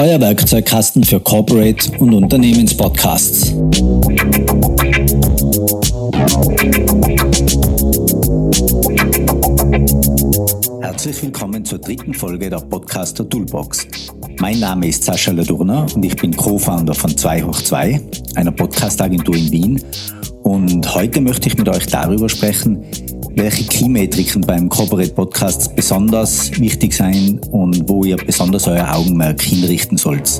euer Werkzeugkasten für Corporate und Unternehmenspodcasts. Herzlich willkommen zur dritten Folge der Podcaster Toolbox. Mein Name ist Sascha Ladurner und ich bin Co-Founder von 2 hoch 2, einer Podcast-Agentur in Wien. Und heute möchte ich mit euch darüber sprechen, welche Keymetriken beim Corporate Podcast besonders wichtig sein und wo ihr besonders euer Augenmerk hinrichten sollt.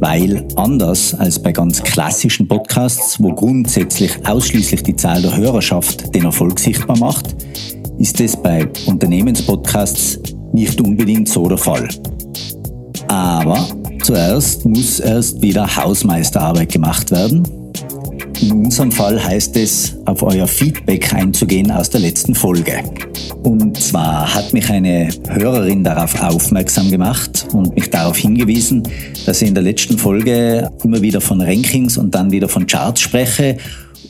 Weil anders als bei ganz klassischen Podcasts, wo grundsätzlich ausschließlich die Zahl der Hörerschaft den Erfolg sichtbar macht, ist es bei Unternehmenspodcasts nicht unbedingt so der Fall. Aber zuerst muss erst wieder Hausmeisterarbeit gemacht werden in unserem Fall heißt es, auf euer Feedback einzugehen aus der letzten Folge. Und zwar hat mich eine Hörerin darauf aufmerksam gemacht und mich darauf hingewiesen, dass ich in der letzten Folge immer wieder von Rankings und dann wieder von Charts spreche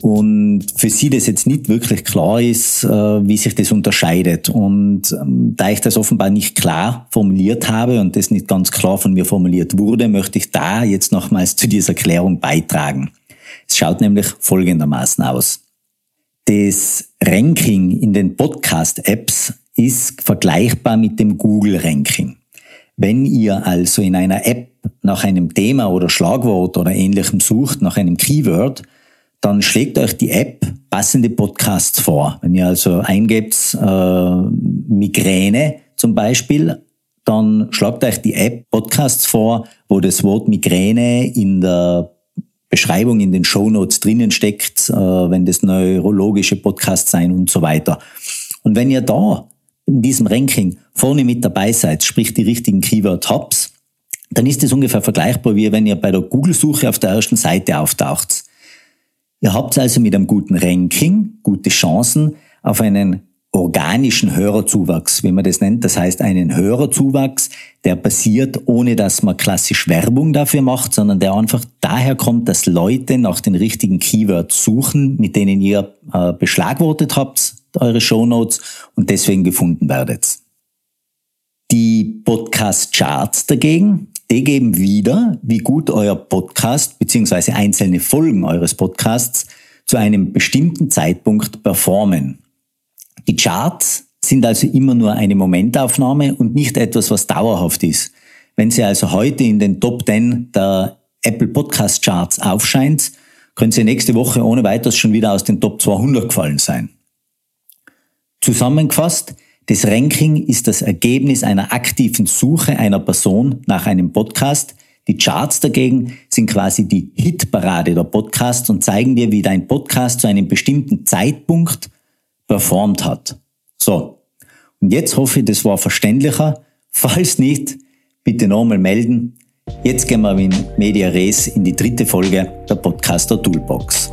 und für sie das jetzt nicht wirklich klar ist, äh, wie sich das unterscheidet. Und ähm, da ich das offenbar nicht klar formuliert habe und das nicht ganz klar von mir formuliert wurde, möchte ich da jetzt nochmals zu dieser Erklärung beitragen. Es schaut nämlich folgendermaßen aus. Das Ranking in den Podcast-Apps ist vergleichbar mit dem Google-Ranking. Wenn ihr also in einer App nach einem Thema oder Schlagwort oder ähnlichem sucht, nach einem Keyword, dann schlägt euch die App passende Podcasts vor. Wenn ihr also eingebt äh, Migräne zum Beispiel, dann schlagt euch die App Podcasts vor, wo das Wort Migräne in der Beschreibung in den Show Notes drinnen steckt, äh, wenn das neurologische Podcasts sein und so weiter. Und wenn ihr da in diesem Ranking vorne mit dabei seid, sprich die richtigen Keyword Tops, dann ist es ungefähr vergleichbar wie wenn ihr bei der Google-Suche auf der ersten Seite auftaucht. Ihr habt also mit einem guten Ranking gute Chancen auf einen organischen Hörerzuwachs, wie man das nennt. Das heißt einen Hörerzuwachs, der passiert, ohne dass man klassisch Werbung dafür macht, sondern der einfach daher kommt, dass Leute nach den richtigen Keywords suchen, mit denen ihr äh, beschlagwortet habt, eure Shownotes und deswegen gefunden werdet. Die Podcast-Charts dagegen, die geben wieder, wie gut euer Podcast bzw. einzelne Folgen eures Podcasts zu einem bestimmten Zeitpunkt performen. Die Charts sind also immer nur eine Momentaufnahme und nicht etwas, was dauerhaft ist. Wenn sie also heute in den Top 10 der Apple Podcast Charts aufscheint, können sie nächste Woche ohne weiteres schon wieder aus den Top 200 gefallen sein. Zusammengefasst, das Ranking ist das Ergebnis einer aktiven Suche einer Person nach einem Podcast. Die Charts dagegen sind quasi die Hitparade der Podcasts und zeigen dir, wie dein Podcast zu einem bestimmten Zeitpunkt performt hat. So. Und jetzt hoffe ich, das war verständlicher. Falls nicht, bitte nochmal melden. Jetzt gehen wir in Media Res in die dritte Folge der Podcaster Toolbox.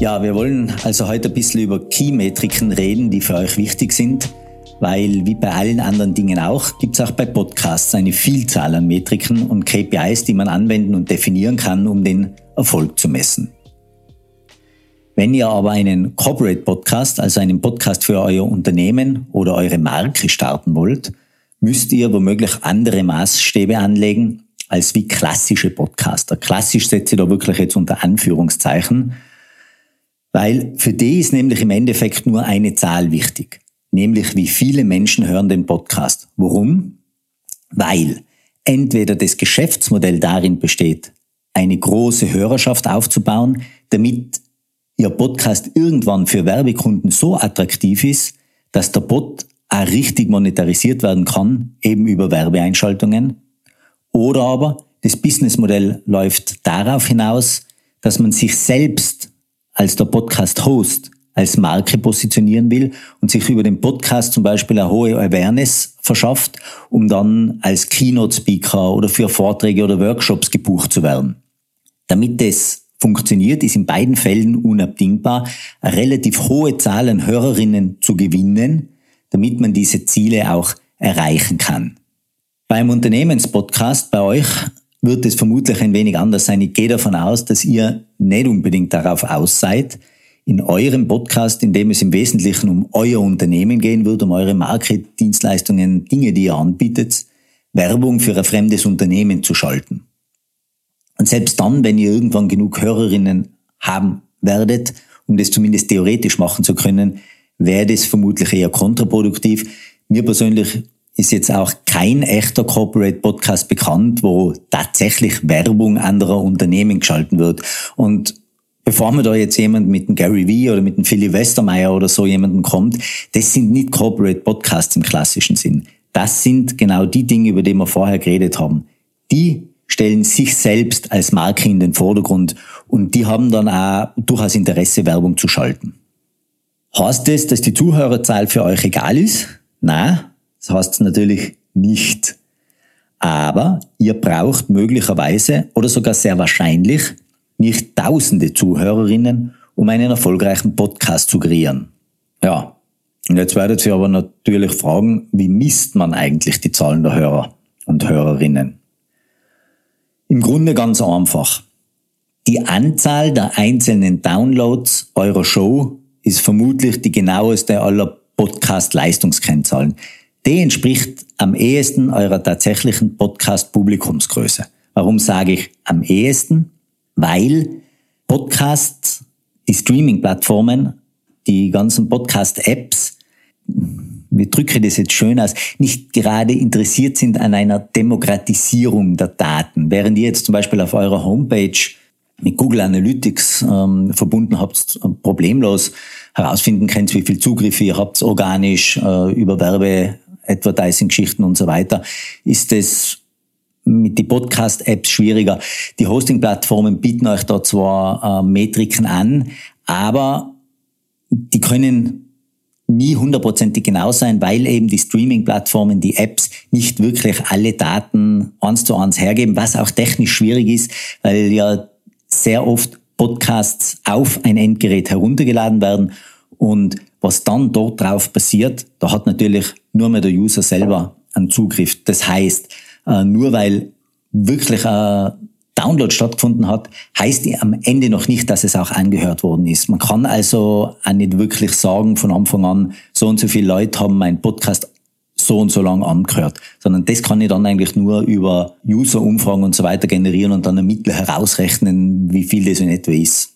Ja, wir wollen also heute ein bisschen über Key-Metriken reden, die für euch wichtig sind weil wie bei allen anderen Dingen auch, gibt es auch bei Podcasts eine Vielzahl an Metriken und KPIs, die man anwenden und definieren kann, um den Erfolg zu messen. Wenn ihr aber einen Corporate Podcast, also einen Podcast für euer Unternehmen oder eure Marke starten wollt, müsst ihr womöglich andere Maßstäbe anlegen als wie klassische Podcaster. Klassisch setze ich da wirklich jetzt unter Anführungszeichen, weil für die ist nämlich im Endeffekt nur eine Zahl wichtig nämlich wie viele Menschen hören den Podcast. Warum? Weil entweder das Geschäftsmodell darin besteht, eine große Hörerschaft aufzubauen, damit Ihr Podcast irgendwann für Werbekunden so attraktiv ist, dass der Bot auch richtig monetarisiert werden kann, eben über Werbeeinschaltungen. Oder aber das Businessmodell läuft darauf hinaus, dass man sich selbst als der Podcast-Host als Marke positionieren will und sich über den Podcast zum Beispiel eine hohe Awareness verschafft, um dann als Keynote-Speaker oder für Vorträge oder Workshops gebucht zu werden. Damit das funktioniert, ist in beiden Fällen unabdingbar, eine relativ hohe Zahl an Hörerinnen zu gewinnen, damit man diese Ziele auch erreichen kann. Beim Unternehmenspodcast bei euch wird es vermutlich ein wenig anders sein. Ich gehe davon aus, dass ihr nicht unbedingt darauf aus seid, in eurem Podcast, in dem es im Wesentlichen um euer Unternehmen gehen wird, um eure Marke, Dienstleistungen, Dinge, die ihr anbietet, Werbung für ein fremdes Unternehmen zu schalten. Und selbst dann, wenn ihr irgendwann genug Hörerinnen haben werdet, um das zumindest theoretisch machen zu können, wäre das vermutlich eher kontraproduktiv. Mir persönlich ist jetzt auch kein echter Corporate Podcast bekannt, wo tatsächlich Werbung anderer Unternehmen geschalten wird. Und bevor mir da jetzt jemand mit dem Gary Vee oder mit dem Philly Westermeier oder so jemanden kommt, das sind nicht Corporate Podcasts im klassischen Sinn. Das sind genau die Dinge, über die wir vorher geredet haben. Die stellen sich selbst als Marke in den Vordergrund und die haben dann auch durchaus Interesse, Werbung zu schalten. Heißt das, dass die Zuhörerzahl für euch egal ist? Nein, das heißt natürlich nicht. Aber ihr braucht möglicherweise oder sogar sehr wahrscheinlich nicht tausende Zuhörerinnen, um einen erfolgreichen Podcast zu kreieren. Ja, und jetzt werdet ihr aber natürlich fragen, wie misst man eigentlich die Zahlen der Hörer und Hörerinnen? Im Grunde ganz einfach. Die Anzahl der einzelnen Downloads eurer Show ist vermutlich die genaueste aller Podcast-Leistungskennzahlen. Die entspricht am ehesten eurer tatsächlichen Podcast-Publikumsgröße. Warum sage ich am ehesten? Weil Podcasts, die Streaming-Plattformen, die ganzen Podcast-Apps, wie drücke ich das jetzt schön aus, nicht gerade interessiert sind an einer Demokratisierung der Daten. Während ihr jetzt zum Beispiel auf eurer Homepage mit Google Analytics ähm, verbunden habt, problemlos herausfinden könnt, wie viel Zugriffe ihr habt, organisch, äh, über Werbe, Advertising-Geschichten und so weiter, ist es mit den Podcast-Apps schwieriger. Die Hosting-Plattformen bieten euch da zwar äh, Metriken an, aber die können nie hundertprozentig genau sein, weil eben die Streaming-Plattformen, die Apps nicht wirklich alle Daten eins zu eins hergeben, was auch technisch schwierig ist, weil ja sehr oft Podcasts auf ein Endgerät heruntergeladen werden und was dann dort drauf passiert, da hat natürlich nur mehr der User selber einen Zugriff. Das heißt, äh, nur weil wirklich ein Download stattgefunden hat, heißt am Ende noch nicht, dass es auch angehört worden ist. Man kann also auch nicht wirklich sagen von Anfang an, so und so viele Leute haben meinen Podcast so und so lang angehört, sondern das kann ich dann eigentlich nur über User-Umfragen und so weiter generieren und dann ein Mittel herausrechnen, wie viel das in etwa ist.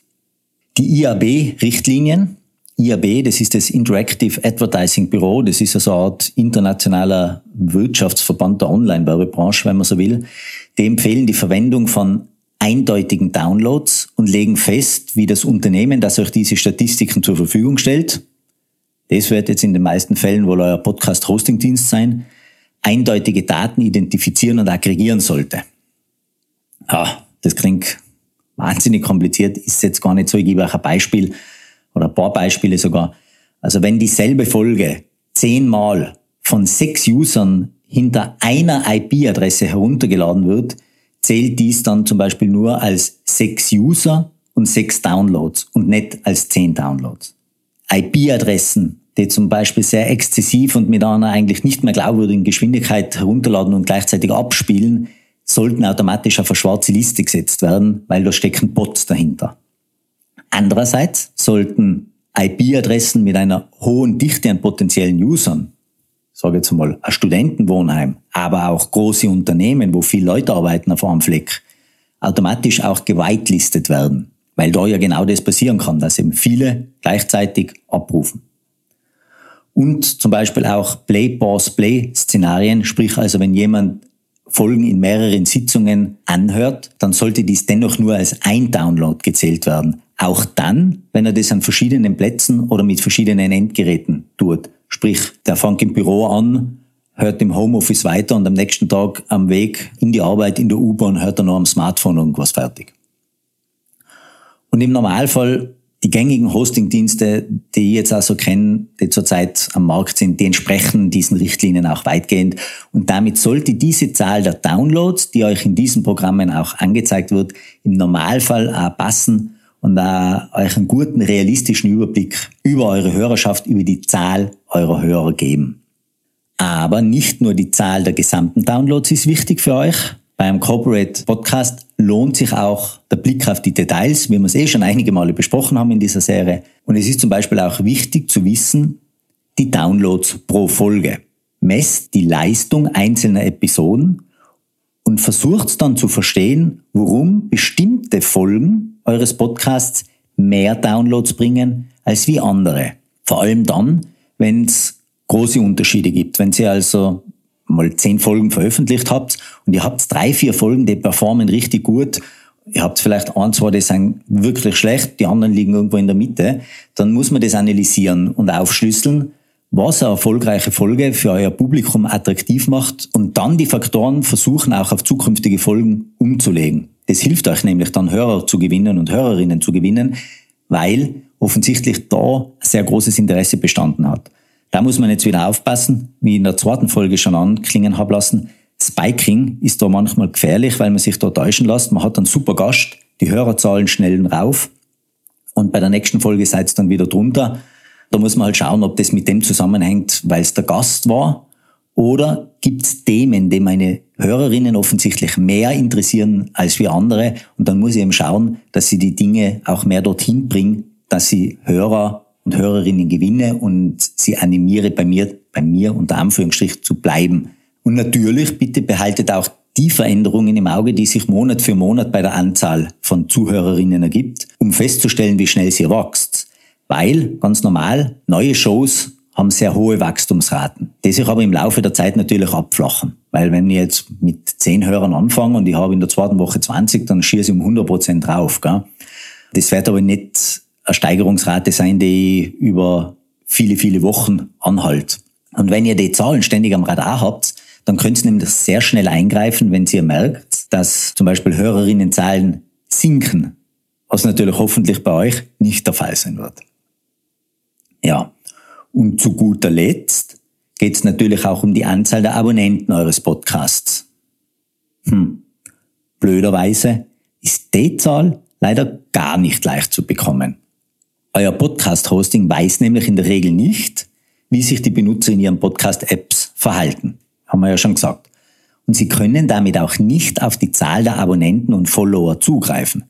Die IAB-Richtlinien, IAB, das ist das Interactive Advertising Büro, das ist also eine Art internationaler Wirtschaftsverband der Online-Werbebranche, wenn man so will. Die empfehlen die Verwendung von eindeutigen Downloads und legen fest, wie das Unternehmen, das euch diese Statistiken zur Verfügung stellt, das wird jetzt in den meisten Fällen wohl euer Podcast-Hosting-Dienst sein, eindeutige Daten identifizieren und aggregieren sollte. Ja, das klingt wahnsinnig kompliziert, ist jetzt gar nicht so. Ich gebe euch ein Beispiel oder ein paar Beispiele sogar. Also wenn dieselbe Folge zehnmal von sechs Usern hinter einer IP-Adresse heruntergeladen wird, zählt dies dann zum Beispiel nur als sechs User und sechs Downloads und nicht als zehn Downloads. IP-Adressen, die zum Beispiel sehr exzessiv und mit einer eigentlich nicht mehr glaubwürdigen Geschwindigkeit herunterladen und gleichzeitig abspielen, sollten automatisch auf eine schwarze Liste gesetzt werden, weil da stecken Bots dahinter. Andererseits sollten IP-Adressen mit einer hohen Dichte an potenziellen Usern, sage jetzt mal ein Studentenwohnheim, aber auch große Unternehmen, wo viele Leute arbeiten auf einem Fleck, automatisch auch gewitelistet werden. Weil da ja genau das passieren kann, dass eben viele gleichzeitig abrufen. Und zum Beispiel auch Play-Pause-Play-Szenarien, sprich also wenn jemand Folgen in mehreren Sitzungen anhört, dann sollte dies dennoch nur als ein Download gezählt werden. Auch dann, wenn er das an verschiedenen Plätzen oder mit verschiedenen Endgeräten tut. Sprich, der fängt im Büro an, hört im Homeoffice weiter und am nächsten Tag am Weg in die Arbeit in der U-Bahn hört er noch am Smartphone irgendwas fertig. Und im Normalfall Die gängigen Hostingdienste, die ich jetzt also kenne, die zurzeit am Markt sind, die entsprechen diesen Richtlinien auch weitgehend. Und damit sollte diese Zahl der Downloads, die euch in diesen Programmen auch angezeigt wird, im Normalfall auch passen und auch euch einen guten, realistischen Überblick über eure Hörerschaft, über die Zahl eurer Hörer geben. Aber nicht nur die Zahl der gesamten Downloads ist wichtig für euch, beim Corporate Podcast lohnt sich auch der Blick auf die Details, wie wir es eh schon einige Male besprochen haben in dieser Serie. Und es ist zum Beispiel auch wichtig zu wissen, die Downloads pro Folge. Messt die Leistung einzelner Episoden und versucht dann zu verstehen, warum bestimmte Folgen eures Podcasts mehr Downloads bringen als wie andere. Vor allem dann, wenn es große Unterschiede gibt. Wenn Sie also mal zehn Folgen veröffentlicht habt und ihr habt drei, vier Folgen, die performen richtig gut, ihr habt vielleicht ein, zwei, die sind wirklich schlecht, die anderen liegen irgendwo in der Mitte, dann muss man das analysieren und aufschlüsseln, was eine erfolgreiche Folge für euer Publikum attraktiv macht und dann die Faktoren versuchen auch auf zukünftige Folgen umzulegen. Das hilft euch nämlich dann Hörer zu gewinnen und Hörerinnen zu gewinnen, weil offensichtlich da sehr großes Interesse bestanden hat. Da muss man jetzt wieder aufpassen, wie in der zweiten Folge schon anklingen habe lassen. Spiking ist da manchmal gefährlich, weil man sich da täuschen lässt. Man hat einen super Gast, die Hörerzahlen schnellen rauf und bei der nächsten Folge seid ihr dann wieder drunter. Da muss man halt schauen, ob das mit dem zusammenhängt, weil es der Gast war oder gibt es Themen, die meine Hörerinnen offensichtlich mehr interessieren als wir andere und dann muss ich eben schauen, dass sie die Dinge auch mehr dorthin bringen, dass sie Hörer und Hörerinnen gewinne und sie animiere, bei mir, bei mir unter Anführungsstrich zu bleiben. Und natürlich, bitte behaltet auch die Veränderungen im Auge, die sich Monat für Monat bei der Anzahl von Zuhörerinnen ergibt, um festzustellen, wie schnell sie wächst. Weil, ganz normal, neue Shows haben sehr hohe Wachstumsraten, die sich aber im Laufe der Zeit natürlich abflachen. Weil wenn ich jetzt mit zehn Hörern anfange und ich habe in der zweiten Woche 20, dann schieße ich um 100 Prozent drauf. Gell? Das wird aber nicht eine Steigerungsrate sein, die über viele, viele Wochen anhält. Und wenn ihr die Zahlen ständig am Radar habt, dann könnt ihr nämlich sehr schnell eingreifen, wenn ihr merkt, dass zum Beispiel Hörerinnenzahlen sinken, was natürlich hoffentlich bei euch nicht der Fall sein wird. Ja, und zu guter Letzt geht es natürlich auch um die Anzahl der Abonnenten eures Podcasts. Hm. Blöderweise ist die Zahl leider gar nicht leicht zu bekommen. Euer Podcast-Hosting weiß nämlich in der Regel nicht, wie sich die Benutzer in ihren Podcast-Apps verhalten. Haben wir ja schon gesagt. Und sie können damit auch nicht auf die Zahl der Abonnenten und Follower zugreifen.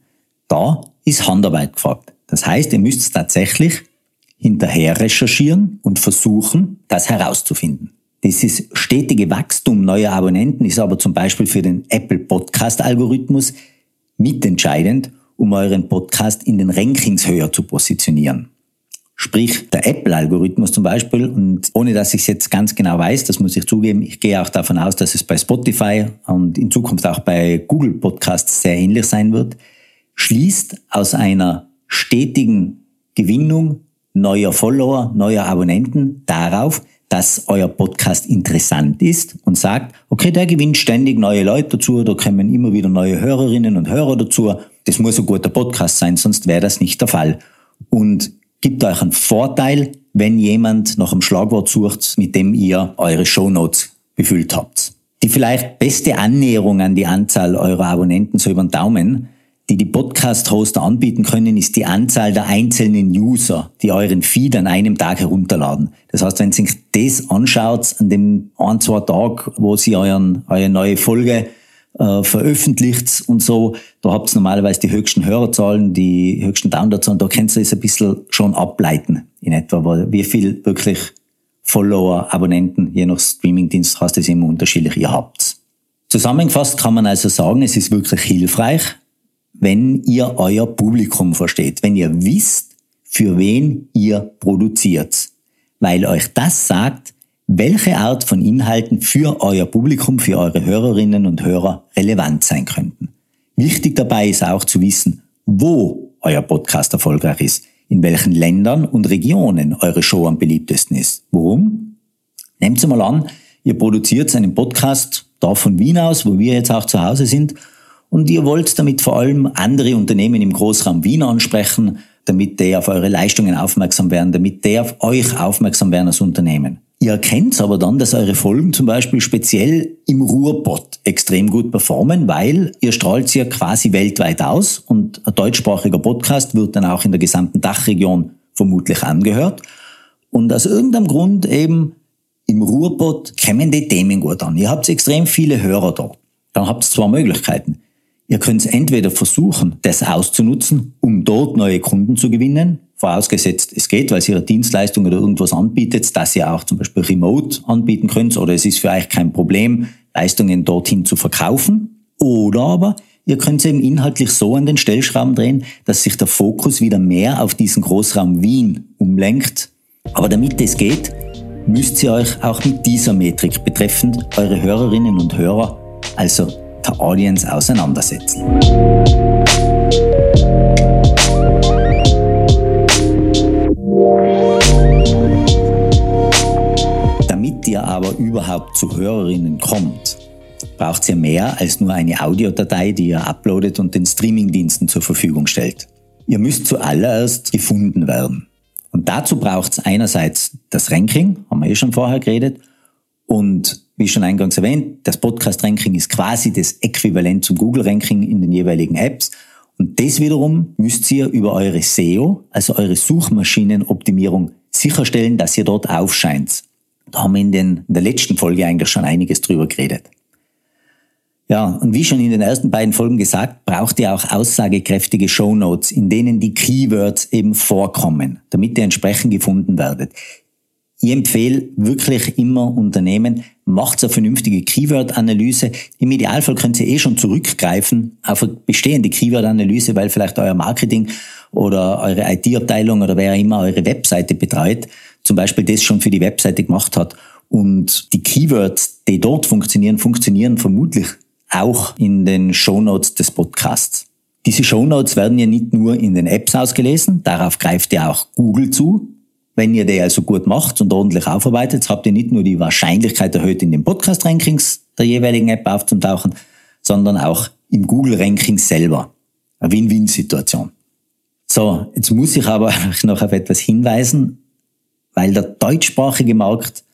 Da ist Handarbeit gefragt. Das heißt, ihr müsst tatsächlich hinterher recherchieren und versuchen, das herauszufinden. Dieses stetige Wachstum neuer Abonnenten ist aber zum Beispiel für den Apple Podcast Algorithmus mitentscheidend um euren Podcast in den Rankings höher zu positionieren. Sprich, der Apple-Algorithmus zum Beispiel, und ohne dass ich es jetzt ganz genau weiß, das muss ich zugeben, ich gehe auch davon aus, dass es bei Spotify und in Zukunft auch bei Google Podcasts sehr ähnlich sein wird, schließt aus einer stetigen Gewinnung neuer Follower, neuer Abonnenten darauf, dass euer Podcast interessant ist und sagt, okay, der gewinnt ständig neue Leute dazu, da kommen immer wieder neue Hörerinnen und Hörer dazu das muss ein guter Podcast sein, sonst wäre das nicht der Fall. Und gibt euch einen Vorteil, wenn jemand nach einem Schlagwort sucht, mit dem ihr eure Shownotes befüllt habt. Die vielleicht beste Annäherung an die Anzahl eurer Abonnenten so über den Daumen, die die Podcast-Hoster anbieten können, ist die Anzahl der einzelnen User, die euren Feed an einem Tag herunterladen. Das heißt, wenn ihr sich das anschaut, an dem ein, zwei Tag, wo sie euren, eure neue Folge äh, veröffentlicht und so. Da habt ihr normalerweise die höchsten Hörerzahlen, die höchsten Downloadzahlen. Da könnt ihr es ein bisschen schon ableiten in etwa, wie viel wirklich Follower, Abonnenten, je nach Streamingdienst hast es immer unterschiedlich ihr habt. Zusammengefasst kann man also sagen, es ist wirklich hilfreich, wenn ihr euer Publikum versteht, wenn ihr wisst, für wen ihr produziert. Weil euch das sagt, welche Art von Inhalten für euer Publikum, für eure Hörerinnen und Hörer relevant sein könnten. Wichtig dabei ist auch zu wissen, wo euer Podcast erfolgreich ist, in welchen Ländern und Regionen eure Show am beliebtesten ist. Warum? Nehmt mal an, ihr produziert einen Podcast da von Wien aus, wo wir jetzt auch zu Hause sind, und ihr wollt damit vor allem andere Unternehmen im Großraum Wien ansprechen, damit die auf eure Leistungen aufmerksam werden, damit die auf euch aufmerksam werden als Unternehmen. Ihr erkennt aber dann, dass eure Folgen zum Beispiel speziell im Ruhrpott extrem gut performen, weil ihr strahlt sie ja quasi weltweit aus und ein deutschsprachiger Podcast wird dann auch in der gesamten Dachregion vermutlich angehört. Und aus irgendeinem Grund eben im Ruhrpott kämen die Themen gut an. Ihr habt extrem viele Hörer dort. Dann habt ihr zwei Möglichkeiten. Ihr könnt entweder versuchen, das auszunutzen, um dort neue Kunden zu gewinnen, vorausgesetzt es geht, weil ihr Dienstleistung oder irgendwas anbietet, dass ihr auch zum Beispiel remote anbieten könnt oder es ist für euch kein Problem, Leistungen dorthin zu verkaufen. Oder aber ihr könnt eben inhaltlich so an den Stellschrauben drehen, dass sich der Fokus wieder mehr auf diesen Großraum Wien umlenkt. Aber damit es geht, müsst ihr euch auch mit dieser Metrik betreffend eure Hörerinnen und Hörer, also der Audience, auseinandersetzen. Überhaupt zu Hörerinnen kommt, braucht ihr mehr als nur eine Audiodatei, die ihr uploadet und den Streamingdiensten zur Verfügung stellt. Ihr müsst zuallererst gefunden werden. Und dazu braucht es einerseits das Ranking, haben wir eh schon vorher geredet, und wie schon eingangs erwähnt, das Podcast-Ranking ist quasi das Äquivalent zum Google-Ranking in den jeweiligen Apps. Und das wiederum müsst ihr über eure SEO, also eure Suchmaschinenoptimierung, sicherstellen, dass ihr dort aufscheint. Da haben wir in, den, in der letzten Folge eigentlich schon einiges drüber geredet. Ja, und wie schon in den ersten beiden Folgen gesagt, braucht ihr auch aussagekräftige Shownotes, in denen die Keywords eben vorkommen, damit ihr entsprechend gefunden werdet. Ich empfehle wirklich immer Unternehmen, macht eine vernünftige Keyword-Analyse. Im Idealfall könnt ihr eh schon zurückgreifen auf eine bestehende Keyword-Analyse, weil vielleicht euer Marketing oder eure IT-Abteilung oder wer immer eure Webseite betreut, zum Beispiel das schon für die Webseite gemacht hat. Und die Keywords, die dort funktionieren, funktionieren vermutlich auch in den Shownotes des Podcasts. Diese Shownotes werden ja nicht nur in den Apps ausgelesen, darauf greift ja auch Google zu. Wenn ihr die also gut macht und ordentlich aufarbeitet, habt ihr nicht nur die Wahrscheinlichkeit erhöht, in den Podcast-Rankings der jeweiligen App aufzutauchen, sondern auch im Google-Ranking selber. Eine Win-Win-Situation. So, jetzt muss ich aber noch auf etwas hinweisen, weil der deutschsprachige Markt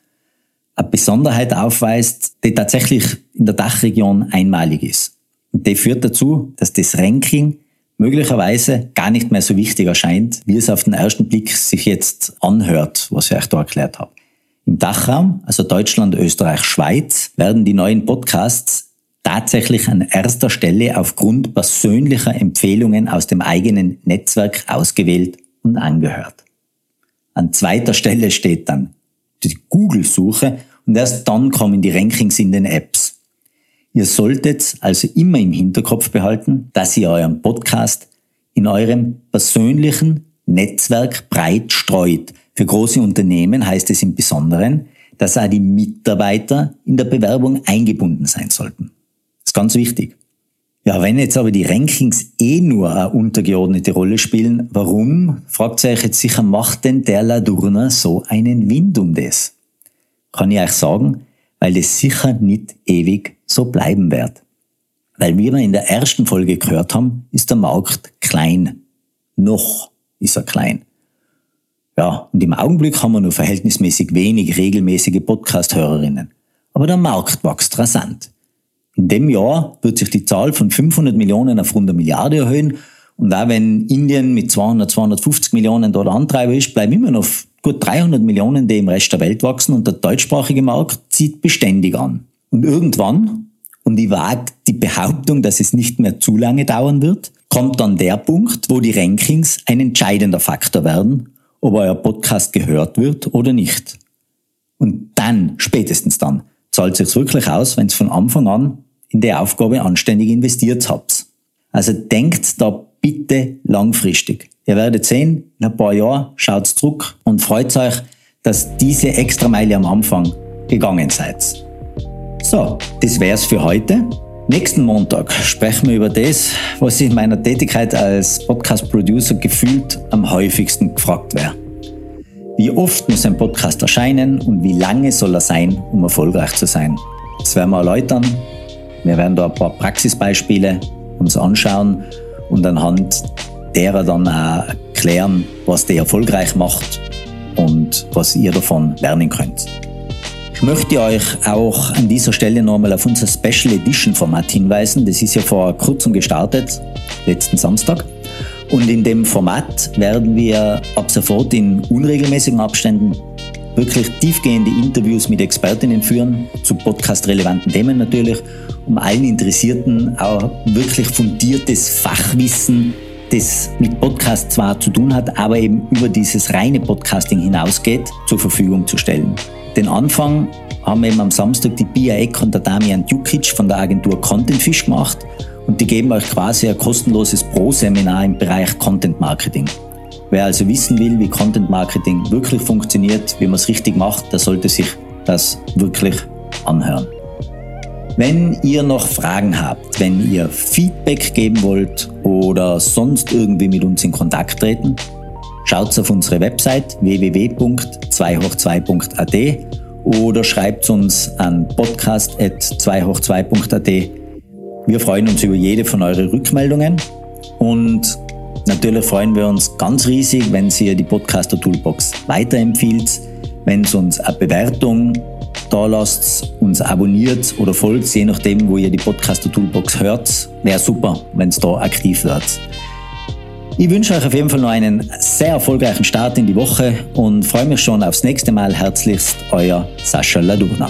eine Besonderheit aufweist, die tatsächlich in der Dachregion einmalig ist. Und die führt dazu, dass das Ranking möglicherweise gar nicht mehr so wichtig erscheint, wie es auf den ersten Blick sich jetzt anhört, was ich euch da erklärt habe. Im Dachraum, also Deutschland, Österreich, Schweiz, werden die neuen Podcasts tatsächlich an erster Stelle aufgrund persönlicher Empfehlungen aus dem eigenen Netzwerk ausgewählt und angehört. An zweiter Stelle steht dann die Google-Suche und erst dann kommen die Rankings in den Apps. Ihr solltet also immer im Hinterkopf behalten, dass ihr euren Podcast in eurem persönlichen Netzwerk breit streut. Für große Unternehmen heißt es im Besonderen, dass auch die Mitarbeiter in der Bewerbung eingebunden sein sollten. Das ist ganz wichtig. Ja, wenn jetzt aber die Rankings eh nur eine untergeordnete Rolle spielen, warum, fragt euch jetzt sicher, macht denn der Ladurner so einen Wind um das? Kann ich euch sagen, weil es sicher nicht ewig so bleiben wird. Weil wie wir in der ersten Folge gehört haben, ist der Markt klein. Noch ist er klein. Ja, und im Augenblick haben wir nur verhältnismäßig wenig regelmäßige Podcast-Hörerinnen. Aber der Markt wächst rasant. In dem Jahr wird sich die Zahl von 500 Millionen auf rund eine Milliarde erhöhen. Und auch wenn Indien mit 200, 250 Millionen dort Antreiber ist, bleiben immer noch gut 300 Millionen, die im Rest der Welt wachsen und der deutschsprachige Markt zieht beständig an. Und irgendwann, und ich wage die Behauptung, dass es nicht mehr zu lange dauern wird, kommt dann der Punkt, wo die Rankings ein entscheidender Faktor werden, ob euer Podcast gehört wird oder nicht. Und dann, spätestens dann, zahlt es sich wirklich aus, wenn es von Anfang an in die Aufgabe anständig investiert habt. Also denkt da bitte langfristig. Ihr werdet sehen, in ein paar Jahren schaut zurück und freut euch, dass diese Extrameile am Anfang gegangen seid. So, das wär's für heute. Nächsten Montag sprechen wir über das, was in meiner Tätigkeit als Podcast-Producer gefühlt am häufigsten gefragt wäre. Wie oft muss ein Podcast erscheinen und wie lange soll er sein, um erfolgreich zu sein? Das werden wir erläutern. Wir werden da ein paar Praxisbeispiele uns anschauen und anhand derer dann auch erklären, was die erfolgreich macht und was ihr davon lernen könnt. Ich möchte euch auch an dieser Stelle nochmal auf unser Special Edition Format hinweisen. Das ist ja vor kurzem gestartet, letzten Samstag. Und in dem Format werden wir ab sofort in unregelmäßigen Abständen wirklich tiefgehende Interviews mit Expertinnen führen, zu podcast-relevanten Themen natürlich, um allen Interessierten auch wirklich fundiertes Fachwissen, das mit Podcast zwar zu tun hat, aber eben über dieses reine Podcasting hinausgeht, zur Verfügung zu stellen. Den Anfang haben eben am Samstag die Pia Eck und der Damian Djukic von der Agentur Contentfish gemacht und die geben euch quasi ein kostenloses Pro-Seminar im Bereich Content Marketing. Wer also wissen will, wie Content Marketing wirklich funktioniert, wie man es richtig macht, der sollte sich das wirklich anhören. Wenn ihr noch Fragen habt, wenn ihr Feedback geben wollt oder sonst irgendwie mit uns in Kontakt treten, schaut auf unsere Website www.2hoch2.at oder schreibt uns an podcast.2hoch2.at. Wir freuen uns über jede von euren Rückmeldungen und Natürlich freuen wir uns ganz riesig, wenn ihr die Podcaster Toolbox weiterempfiehlt, wenn ihr uns eine Bewertung da lasst, uns abonniert oder folgt, je nachdem, wo ihr die Podcaster Toolbox hört. Wäre super, wenn es da aktiv wird. Ich wünsche euch auf jeden Fall noch einen sehr erfolgreichen Start in die Woche und freue mich schon aufs nächste Mal. Herzlichst, euer Sascha Ladurna.